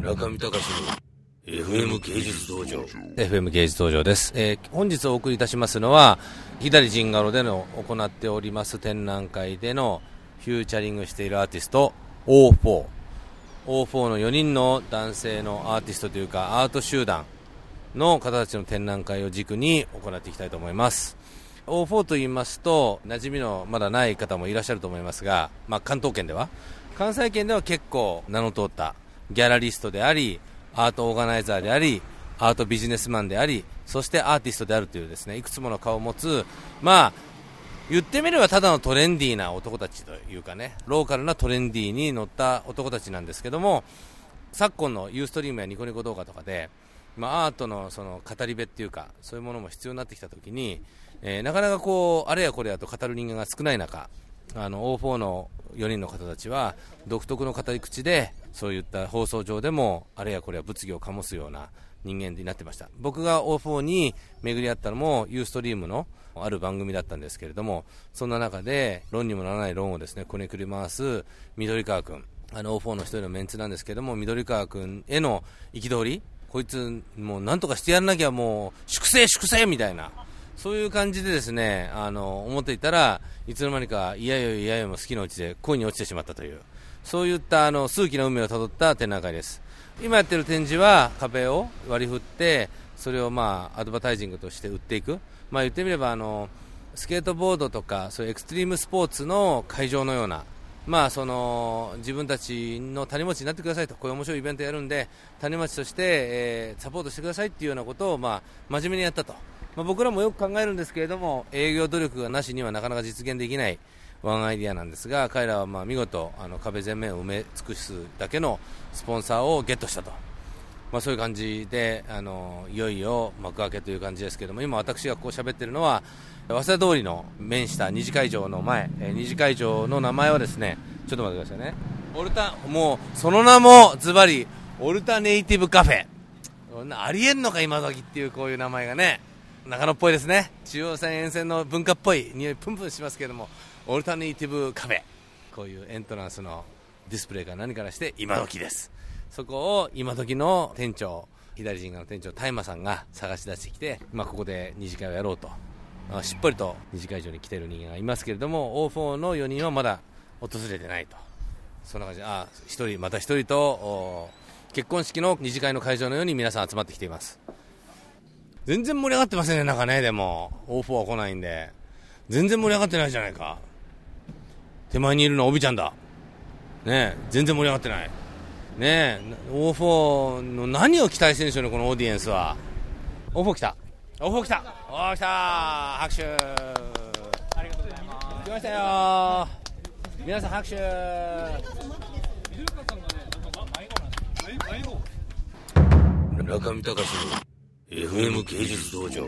中見隆の FM 芸術道場。FM 芸術道場です、えー本日お送りいたしますのは左陣ガロでの行っております展覧会でのフューチャリングしているアーティスト O4 O4 の4人の男性のアーティストというかアート集団の方たちの展覧会を軸に行っていきたいと思います。O4 と言いますと馴染みのまだない方もいらっしゃると思いますが、まあ、関東圏では関西圏では結構名の通ったギャラリストでありアートオーガナイザーでありアートビジネスマンでありそしてアーティストであるというですねいくつもの顔を持つまあ言ってみればただのトレンディーな男たちというかねローカルなトレンディーに乗った男たちなんですけども昨今のユーストリームやニコニコ動画とかで、まあ、アートのその語り部っていうかそういうものも必要になってきたときに、えーなかなかこうあれやこれやと語る人間が少ない中あの O4 の4人の方たちは独特の語り口でそういった放送上でもあれやこれや物議を醸すような人間になってました。僕が O4 に巡り合ったのもユーストリームのある番組だったんですけれどもそんな中で論にもならない論をですねこねくり回す緑川君あの O4 の一人のメンツなんですけれども緑川君への憤りこいつもうなんとかしてやらなきゃもう粛清粛清みたいなそういう感じでですね、あの、思っていたらいつの間にか、いやよいやよも好きのうちで恋に落ちてしまったという、そういったあの、数奇な運命をたどった展覧会です。今やってる展示は壁を割り振って、それをまあ、アドバタイジングとして売っていく。まあ言ってみれば、あの、スケートボードとか、そういうエクストリームスポーツの会場のような、まあその自分たちの種持ちになってくださいと、こういう面白いイベントやるんで、種持ちとして、えーサポートしてくださいっていうようなことを、まあ、真面目にやったと、まあ、僕らもよく考えるんですけれども、営業努力がなしにはなかなか実現できないワンアイディアなんですが、彼らはまあ見事、あの壁全面を埋め尽くすだけのスポンサーをゲットしたと。まあ、そういう感じであのいよいよ幕開けという感じですけども今、私がこう喋ってるのは早稲田通りの面した二次会場の前、二次会場の名前はですねちょっと待ってくださいね。オルタもうその名もズバリオルタネイティブカフェ。ありえんのか今時っていうこういう名前がね。長野っぽいですね。中央線沿線の文化っぽい匂いプンプンしますけどもオルタネイティブカフェ。こういうエントランスのディスプレイか何からして今時です。そこを今時の店長左陣側の店長大馬さんが探し出してきて、まあ、ここで二次会をやろうと。あしっぽりと二次会場に来てる人間がいますけれども O4 の4人はまだ訪れてないと。そんな感じ。であ一人また一人と結婚式の二次会の会場のように皆さん集まってきています。全然盛り上がってませんねなんかねでも。O4 は来ないんで。全然盛り上がってないじゃないか。手前にいるのはおびちゃんだ。ねえ全然盛り上がってない。ねえ O4 の何を期待してるんでしょうねこのオーディエンスは。O4 来た。O4 来た。おー来た。拍手。ありがとうございます来ましたよ。皆さん拍手。中見隆 FM 芸術道場。